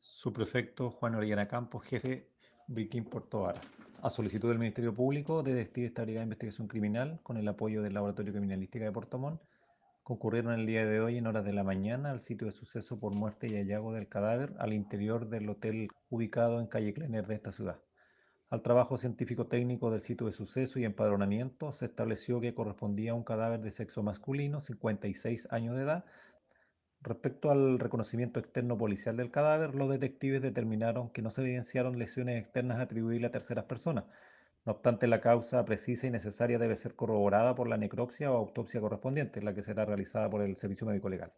Subprefecto Juan Orellana Campos, jefe Briquín Puerto Vara. A solicitud del Ministerio Público, Detective esta Brigada de Investigación Criminal, con el apoyo del Laboratorio Criminalística de Puerto Montt, concurrieron el día de hoy en horas de la mañana al sitio de suceso por muerte y hallazgo del cadáver al interior del hotel ubicado en calle Kleiner de esta ciudad. Al trabajo científico-técnico del sitio de suceso y empadronamiento se estableció que correspondía a un cadáver de sexo masculino, 56 años de edad. Respecto al reconocimiento externo policial del cadáver, los detectives determinaron que no se evidenciaron lesiones externas atribuibles a terceras personas. No obstante, la causa precisa y necesaria debe ser corroborada por la necropsia o autopsia correspondiente, la que será realizada por el Servicio Médico Legal.